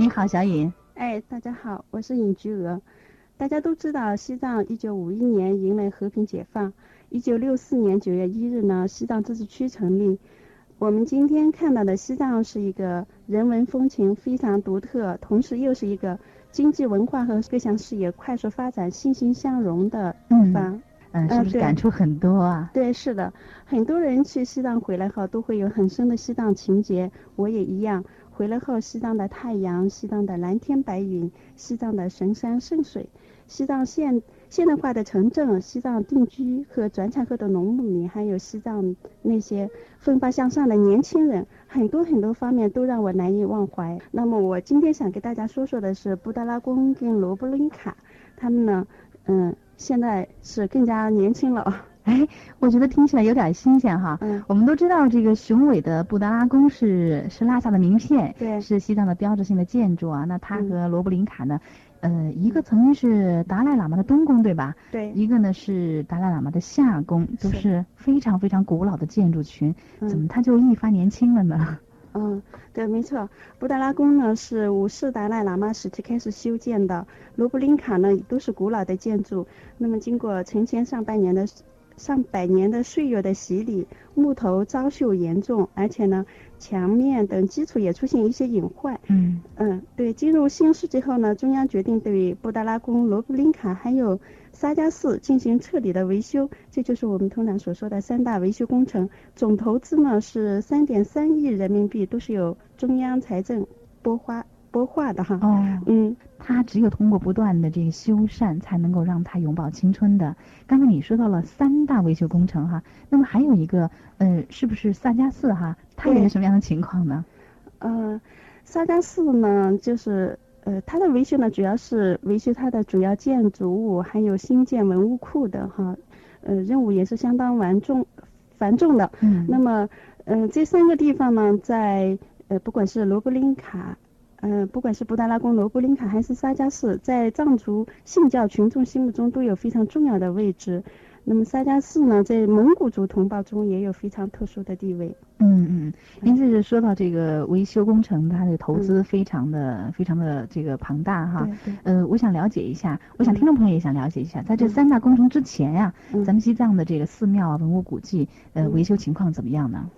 你好，小尹。哎，大家好，我是尹菊娥。大家都知道，西藏一九五一年迎来和平解放，一九六四年九月一日呢，西藏自治区成立。我们今天看到的西藏是一个人文风情非常独特，同时又是一个经济文化和各项事业快速发展、欣欣向荣的地方。嗯，是不是感触很多啊？对，是的，很多人去西藏回来后都会有很深的西藏情结，我也一样。回来后，西藏的太阳，西藏的蓝天白云，西藏的神山圣水，西藏现现代化的城镇，西藏定居和转产后的农牧民，还有西藏那些奋发向上的年轻人，很多很多方面都让我难以忘怀。那么，我今天想给大家说说的是布达拉宫跟罗布林卡，他们呢，嗯。现在是更加年轻了，哎，我觉得听起来有点新鲜哈。嗯，我们都知道这个雄伟的布达拉宫是是拉萨的名片，对，是西藏的标志性的建筑啊。那它和罗布林卡呢，呃，一个曾经是达赖喇嘛的东宫，对吧？对。一个呢是达赖喇嘛的夏宫，都是非常非常古老的建筑群，怎么它就一发年轻了呢？嗯，对，没错。布达拉宫呢是五世达赖喇嘛时期开始修建的，罗布林卡呢都是古老的建筑。那么经过成千上百年的上百年的岁月的洗礼，木头遭锈严重，而且呢墙面等基础也出现一些隐患。嗯嗯，对。进入新世纪后呢，中央决定对布达拉宫、罗布林卡还有。沙加寺进行彻底的维修，这就是我们通常所说的三大维修工程。总投资呢是三点三亿人民币，都是由中央财政拨花拨划的哈。哦，嗯，他只有通过不断的这个修缮，才能够让它永葆青春的。刚才你说到了三大维修工程哈，那么还有一个，呃，是不是萨迦寺哈？它有个什么样的情况呢？呃，萨迦寺呢，就是。呃，它的维修呢，主要是维修它的主要建筑物，还有新建文物库的哈，呃，任务也是相当繁重繁重的。嗯。那么，嗯，这三个地方呢，在呃，不管是罗布林卡，呃，不管是布达拉宫、罗布林卡还是沙迦寺，在藏族信教群众心目中都有非常重要的位置。那么沙迦寺呢，在蒙古族同胞中也有非常特殊的地位。嗯嗯，您这是说到这个维修工程，它的投资非常的非常的这个庞大哈。对对。呃，我想了解一下，我想听众朋友也想了解一下，在这三大工程之前呀，咱们西藏的这个寺庙啊、文物古迹，呃，维修情况怎么样呢？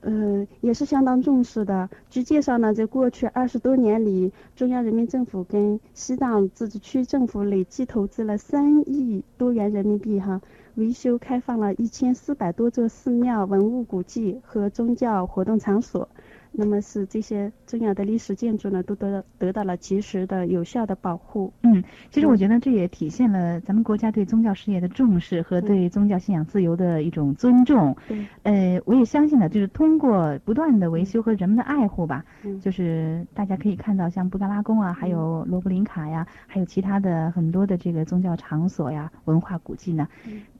嗯，也是相当重视的。据介绍呢，在过去二十多年里，中央人民政府跟西藏自治区政府累计投资了三亿多元人民币，哈，维修开放了一千四百多座寺庙、文物古迹和宗教活动场所。那么是这些重要的历史建筑呢，都得得到了及时的、有效的保护。嗯，其实我觉得这也体现了咱们国家对宗教事业的重视和对宗教信仰自由的一种尊重。对。呃，我也相信呢，就是通过不断的维修和人们的爱护吧，就是大家可以看到，像布达拉宫啊，还有罗布林卡呀，还有其他的很多的这个宗教场所呀、文化古迹呢，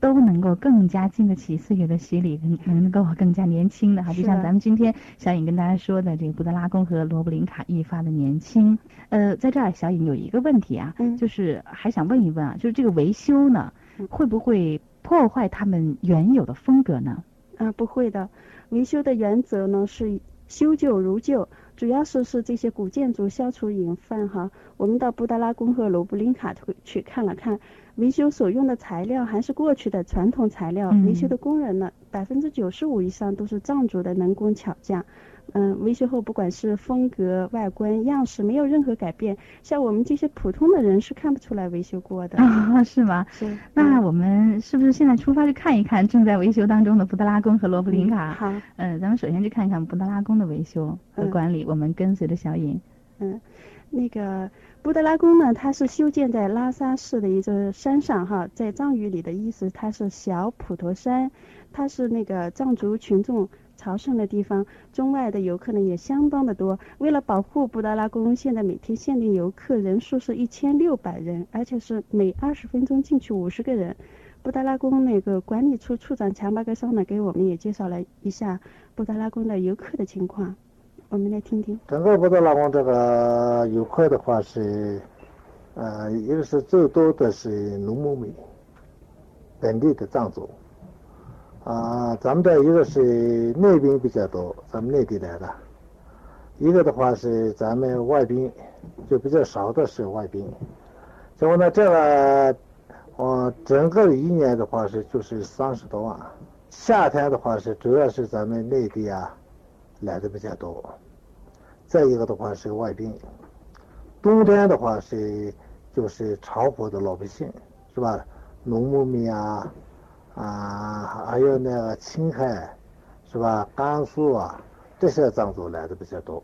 都能够更加经得起岁月的洗礼，能能够更加年轻的哈。就像咱们今天小颖跟大家。说的这个布达拉宫和罗布林卡愈发的年轻，呃，在这儿小颖有一个问题啊，就是还想问一问啊，就是这个维修呢，会不会破坏他们原有的风格呢？啊，不会的，维修的原则呢是修旧如旧，主要是是这些古建筑消除隐患哈。我们到布达拉宫和罗布林卡去去看了看，维修所用的材料还是过去的传统材料，维修的工人呢，百分之九十五以上都是藏族的能工巧匠。嗯，维修后不管是风格、外观、样式，没有任何改变。像我们这些普通的人是看不出来维修过的。啊，是吗？是。那我们是不是现在出发去看一看正在维修当中的布达拉宫和罗布林卡？好。嗯，咱们首先去看一看布达拉宫的维修和管理。我们跟随着小颖。嗯，那个布达拉宫呢，它是修建在拉萨市的一座山上哈，在藏语里的意思，它是小普陀山，它是那个藏族群众。朝圣的地方，中外的游客呢也相当的多。为了保护布达拉宫，现在每天限定游客人数是一千六百人，而且是每二十分钟进去五十个人。布达拉宫那个管理处处长强巴格桑呢，给我们也介绍了一下布达拉宫的游客的情况，我们来听听。整个布达拉宫这个游客的话是，呃，一个是最多的是农牧民，本地的藏族。啊，咱们这一个是内宾比较多，咱们内地来的，一个的话是咱们外宾，就比较少的是外宾。结果呢，这个，呃，整个一年的话是就是三十多万。夏天的话是主要是咱们内地啊来的比较多，再一个的话是外宾。冬天的话是就是潮坡的老百姓，是吧？农牧民啊，啊，还有那个青海，是吧？甘肃啊，这些藏族来的比较多。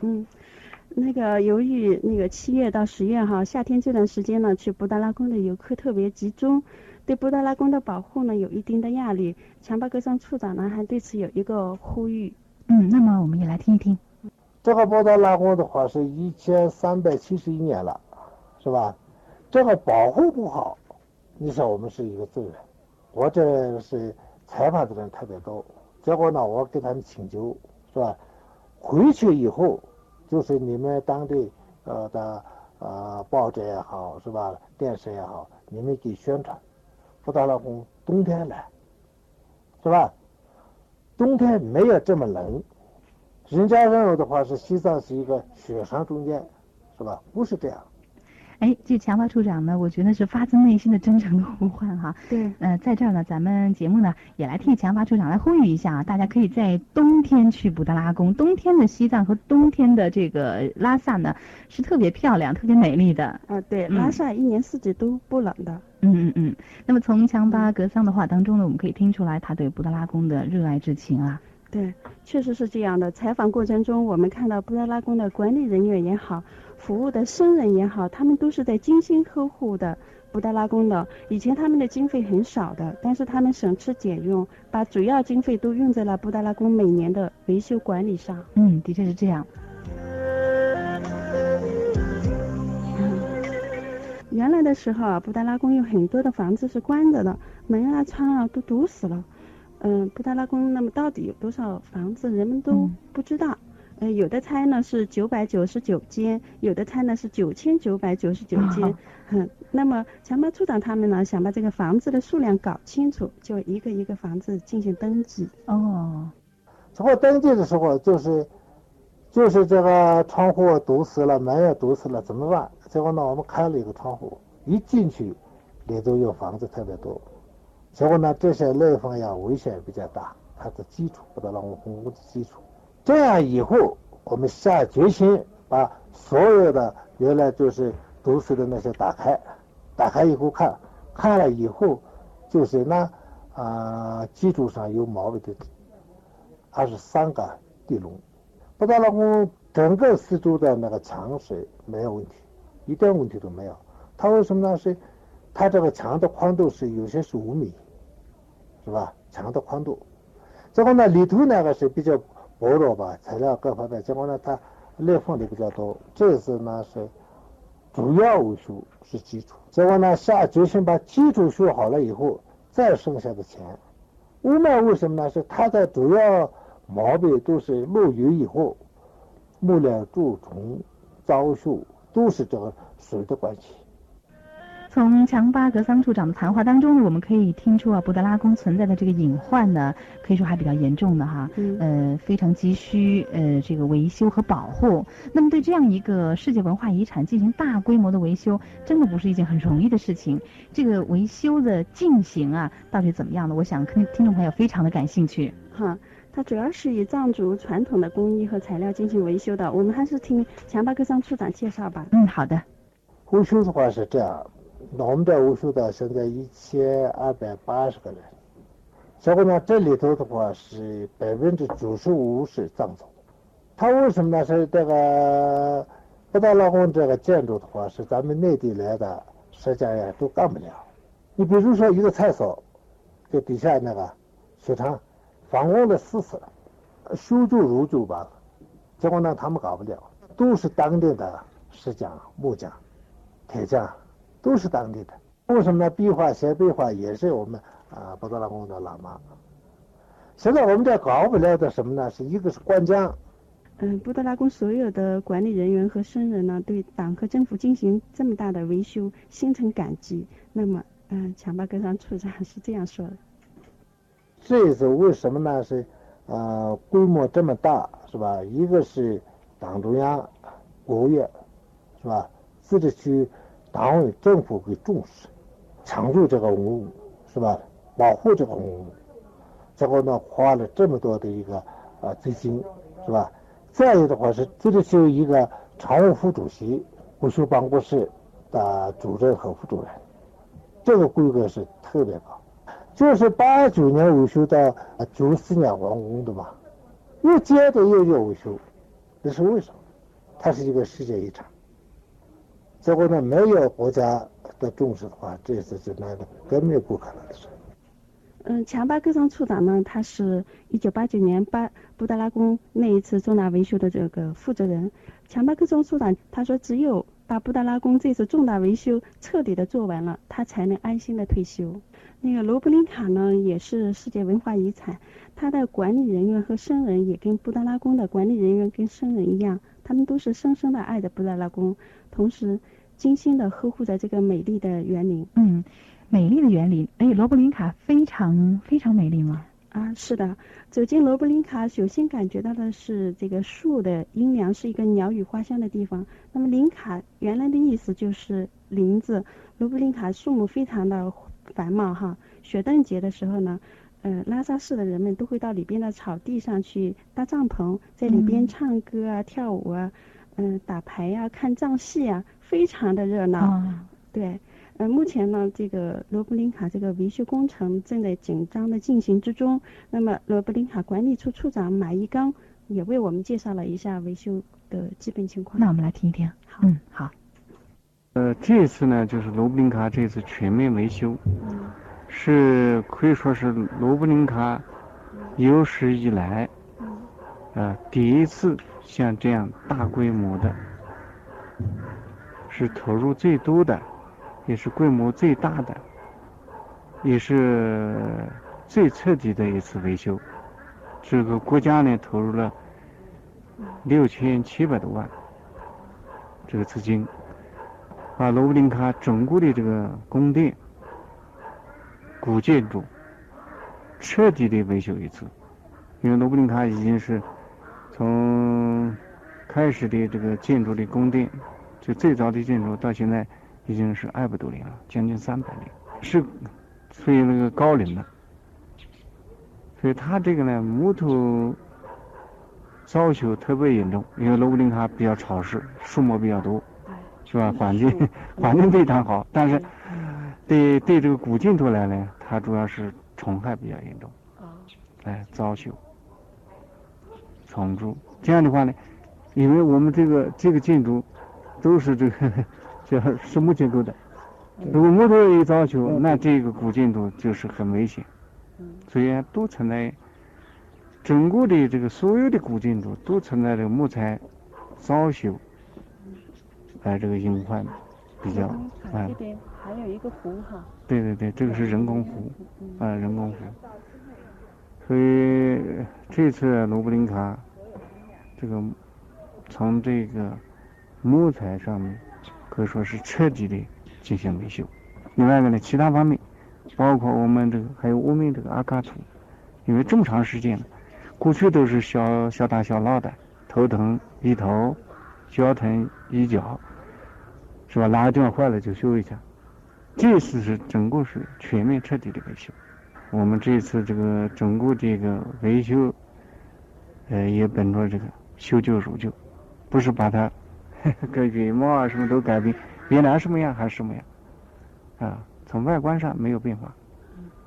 嗯，那个由于那个七月到十月哈，夏天这段时间呢，去布达拉宫的游客特别集中，对布达拉宫的保护呢有一定的压力。强巴格桑处长呢还对此有一个呼吁。嗯，那么我们也来听一听。这个布达拉宫的话是一千三百七十一年了，是吧？这个保护不好，你想我们是一个责任。我这是采访的人特别多，结果呢，我给他们请求，是吧？回去以后，就是你们当地呃的呃报纸也好，是吧？电视也好，你们给宣传，布达拉宫冬天来，是吧？冬天没有这么冷。人家认为的话是西藏是一个雪山中间，是吧？不是这样。哎，这强巴处长呢，我觉得是发自内心的真诚的呼唤哈。对。呃，在这儿呢，咱们节目呢也来替强巴处长来呼吁一下啊，大家可以在冬天去布达拉宫。冬天的西藏和冬天的这个拉萨呢，是特别漂亮、特别美丽的。啊，对，拉萨一年四季都不冷的。嗯嗯嗯。那么从强巴格桑的话当中呢，我们可以听出来他对布达拉宫的热爱之情啊。对，确实是这样的。采访过程中，我们看到布达拉宫的管理人员也好，服务的僧人也好，他们都是在精心呵护的布达拉宫的。以前他们的经费很少的，但是他们省吃俭用，把主要经费都用在了布达拉宫每年的维修管理上。嗯，的确是这样。原来的时候啊，布达拉宫有很多的房子是关着的，门啊窗啊都堵死了。嗯，布达拉宫那么到底有多少房子，人们都不知道。呃，有的拆呢是九百九十九间，有的拆呢是九千九百九十九间。哼，那么强巴处长他们呢想把这个房子的数量搞清楚，就一个一个房子进行登记。哦，这个登记的时候就是，就是这个窗户堵死了，门也堵死了，怎么办？结果呢，我们开了一个窗户，一进去里头有房子特别多。结果呢，这些裂缝呀危险比较大，它的基础不得让我们屋的基础。这样以后，我们下决心把所有的原来就是堵死的那些打开，打开以后看，看了以后就是那啊基础上有毛病的，二十三个地龙。不达拉宫整个四周的那个墙水没有问题，一点问题都没有。它为什么呢？是它这个墙的宽度是有些是五米，是吧？墙的宽度，最后呢里头那个是比较薄弱吧，材料各方面，结果呢它裂缝的比较多。这次呢是主要维修是基础，结果呢下决心把基础修好了以后，再剩下的钱，屋面为什么呢？是它的主要毛病都是漏雨以后，木料蛀虫、遭锈，都是这个水的关系。从强巴格桑处长的谈话当中呢，我们可以听出啊，布达拉宫存在的这个隐患呢，可以说还比较严重的哈，呃，非常急需呃这个维修和保护。那么对这样一个世界文化遗产进行大规模的维修，真的不是一件很容易的事情。这个维修的进行啊，到底怎么样呢？我想听听众朋友非常的感兴趣。哈，它主要是以藏族传统的工艺和材料进行维修的。我们还是听强巴格桑处长介绍吧。嗯，好的。维修的话是这样。我们这武术的现在一千二百八十个人，结果呢，这里头的话是百分之九十五是藏族。他为什么呢？是这个布达拉宫这个建筑的话，是咱们内地来的，实际上都干不了。你比如说一个厕所，就底下那个水塘，反光的死死了，修筑如旧罢了。结果呢，他们搞不了，都是当地的石匠、木匠、铁匠。都是当地的，为什么呢？壁画写壁画也是我们啊布达拉宫的喇嘛。现在我们这搞不了的什么呢？是一个是灌浆。嗯，布达拉宫所有的管理人员和僧人呢，对党和政府进行这么大的维修，心存感激。那么，嗯，强巴格桑处长是这样说的。这一次为什么呢？是呃，规模这么大，是吧？一个是党中央、国务院是吧？自治区党委政府给重视，抢救这个文物是吧？保护这个文物，结果呢花了这么多的一个啊资金是吧？再有的话是自治区一个常务副主席、维修办公室的主任和副主任，这个规格是特别高。就是八九年维修到九四年完工的嘛，又接着又要维修，这是为什么？它是一个世界遗产。结果呢，没有国家的重视的话，这次就那个根本不可能的事。嗯，强巴克桑处长呢，他是一九八九年巴布达拉宫那一次重大维修的这个负责人。强巴克桑处长他说，只有把布达拉宫这次重大维修彻底的做完了，他才能安心的退休。那个罗布林卡呢，也是世界文化遗产，他的管理人员和僧人也跟布达拉宫的管理人员跟僧人一样，他们都是深深的爱着布达拉宫，同时精心的呵护着这个美丽的园林。嗯。美丽的园林，哎，罗布林卡非常非常美丽吗？啊，是的，走进罗布林卡，首先感觉到的是这个树的阴凉，是一个鸟语花香的地方。那么林卡原来的意思就是林子，罗布林卡树木非常的繁茂哈。雪顿节的时候呢，呃，拉萨市的人们都会到里边的草地上去搭帐篷，在里边唱歌啊、跳舞啊，嗯，打牌呀、看藏戏啊，非常的热闹。对。呃，目前呢，这个罗布林卡这个维修工程正在紧张的进行之中。那么，罗布林卡管理处处长马一刚也为我们介绍了一下维修的基本情况。那我们来听一听。好，嗯，好。呃，这次呢，就是罗布林卡这次全面维修，是可以说是罗布林卡有史以来，呃，第一次像这样大规模的，是投入最多的。也是规模最大的，也是最彻底的一次维修。这个国家呢投入了六千七百多万这个资金，把罗布林卡整个的这个宫殿、古建筑彻底的维修一次。因为罗布林卡已经是从开始的这个建筑的宫殿，就最早的建筑到现在。已经是二百多年了，将近三百年，是属于那个高龄的。所以它这个呢，木头遭朽特别严重，因为罗布林卡比较潮湿，树木比较多，是吧？环境 环境非常好，但是对对这个古建筑来呢，它主要是虫害比较严重，哎，遭朽、虫蛀。这样的话呢，因为我们这个这个建筑都是这个。是是木结构的，如果木头一遭朽，那这个古建筑就是很危险。所以都存在整个的这个所有的古建筑都存在这个木材遭朽，哎，这个隐患比较。啊，这边还有一个湖哈。对对对，这个是人工湖，啊，人工湖。所以这次罗布林卡这个从这个木材上面。可以说是彻底的进行维修。另外一个呢，其他方面，包括我们这个还有我们这个阿卡图，因为这么长时间了，过去都是小小打小闹的，头疼一头，脚疼一脚，是吧？哪个地方坏了就修一下。这次是整个是全面彻底的维修。我们这次这个整个这个维修，呃，也本着这个修旧如旧，不是把它。个原貌啊，什么都改变，原来什么样还是什么样，啊，从外观上没有变化，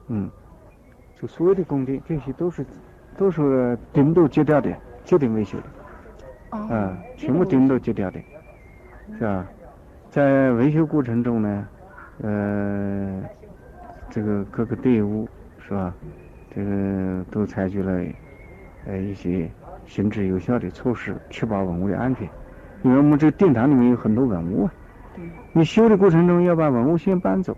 嗯，就所有的工地这些都是都是顶都揭掉的，接顶维修的，啊，全部顶都揭掉的，是吧？在维修过程中呢，呃，这个各个队伍是吧？这个都采取了呃一些行之有效的措施，确保文物的安全。因为我们这个殿堂里面有很多文物啊，你修的过程中要把文物先搬走，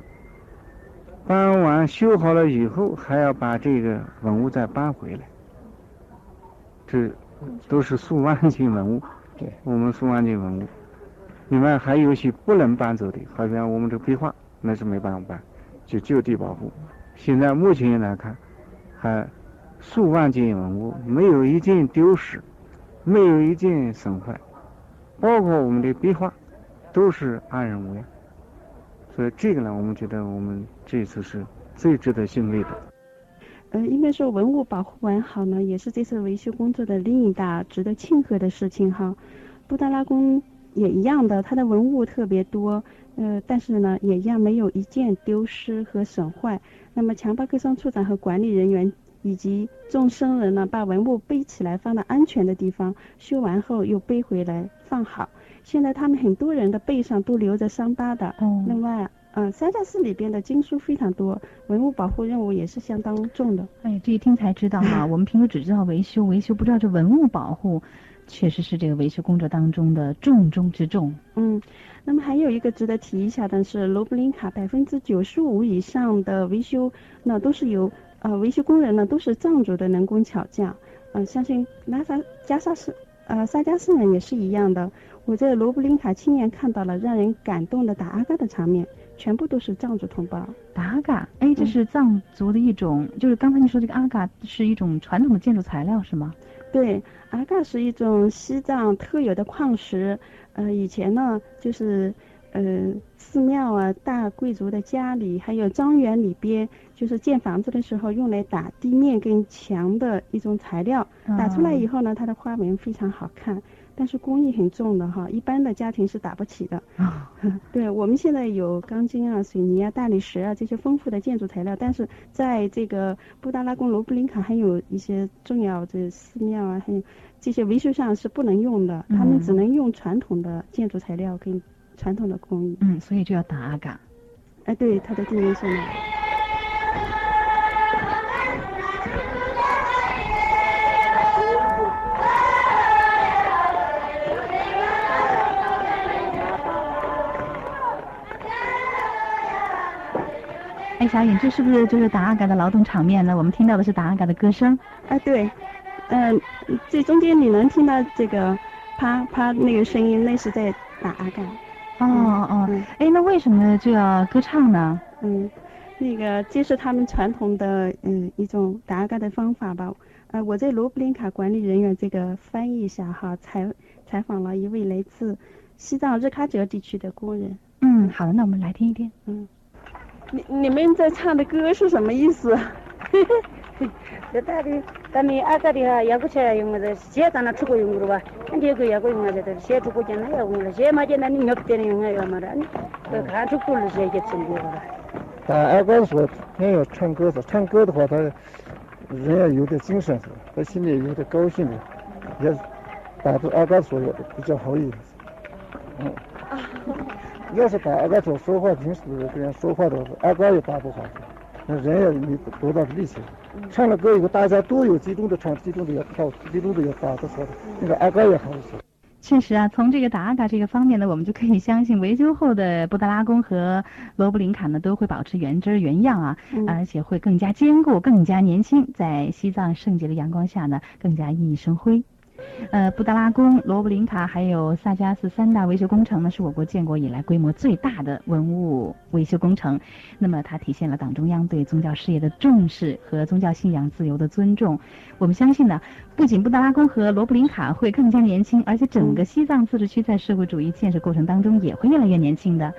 搬完修好了以后还要把这个文物再搬回来，这都是数万件文物，对，我们数万件文物，另外还有一些不能搬走的，好像我们这个壁画那是没办法搬，就就地保护。现在目前来看，还数万件文物没有一件丢失。没有一件损坏，包括我们的壁画都是安然无恙。所以这个呢，我们觉得我们这次是最值得欣慰的。呃，应该说文物保护完好呢，也是这次维修工作的另一大值得庆贺的事情哈。布达拉宫也一样的，它的文物特别多，呃，但是呢，也一样没有一件丢失和损坏。那么强巴克桑处长和管理人员以及众生人呢，把文物背起来放到安全的地方，修完后又背回来放好。现在他们很多人的背上都留着伤疤的。哦。另外，嗯，三藏寺里边的经书非常多，文物保护任务也是相当重的。哎，这一听才知道哈，我们平时只知道维修，维修不知道这文物保护，确实是这个维修工作当中的重中之重。嗯，那么还有一个值得提一下的是，罗布林卡百分之九十五以上的维修，那都是由呃维修工人呢都是藏族的能工巧匠。嗯，相信拉萨加沙市呃萨迦寺呢也是一样的。我在罗布林卡亲眼看到了让人感动的打阿嘎的场面，全部都是藏族同胞。打阿嘎，哎，这是藏族的一种，就是刚才你说这个阿嘎是一种传统的建筑材料是吗？对，阿嘎是一种西藏特有的矿石，呃，以前呢就是。呃，寺庙啊，大贵族的家里，还有庄园里边，就是建房子的时候用来打地面跟墙的一种材料。打出来以后呢，它的花纹非常好看，但是工艺很重的哈，一般的家庭是打不起的。啊，对我们现在有钢筋啊、水泥啊、大理石啊这些丰富的建筑材料，但是在这个布达拉宫罗布林卡还有一些重要的寺庙啊，还有这些维修上是不能用的，他们只能用传统的建筑材料跟。传统的工艺，嗯，所以就要打阿嘎。哎，对，它的地面是哎，小颖，这是不是就是达阿嘎的劳动场面呢？我们听到的是达阿嘎的歌声。哎，对，嗯，这中间你能听到这个啪啪那个声音，那是在打阿嘎。哦哦，哎，那为什么就要歌唱呢？嗯，那个这是他们传统的嗯一种打嘎的方法吧。呃，我在罗布林卡管理人员这个翻译一下哈，采采访了一位来自西藏日喀则地区的工人。嗯，好的，那我们来听一听。嗯，你你们在唱的歌是什么意思？这大的，咱们阿嘎的哈，也不吃用的，现在那出国用的吧？你这个也不用现出国讲那也用的，现嘛讲那你用的要么的，这看出国了些也吃的了。但按哥说，人要唱歌子，唱歌的话，他人要有点精神，他心里有点高兴的，也达到阿哥说的比较好意思。嗯。要是打阿哥说说话，平时跟人说话的话，阿哥也打不好。那人也没多大的力气？唱了歌以后，大家都有激动的唱，激动的要跳，激动的要打，都说的，那个阿嘎也好一些。确实啊，从这个达阿嘎这个方面呢，我们就可以相信维修后的布达拉宫和罗布林卡呢都会保持原汁原样啊，而且会更加坚固、更加年轻，在西藏圣洁的阳光下呢，更加熠熠生辉。呃，布达拉宫、罗布林卡还有萨迦寺三大维修工程呢，是我国建国以来规模最大的文物维修工程。那么，它体现了党中央对宗教事业的重视和宗教信仰自由的尊重。我们相信呢，不仅布达拉宫和罗布林卡会更加年轻，而且整个西藏自治区在社会主义建设过程当中也会越来越年轻的。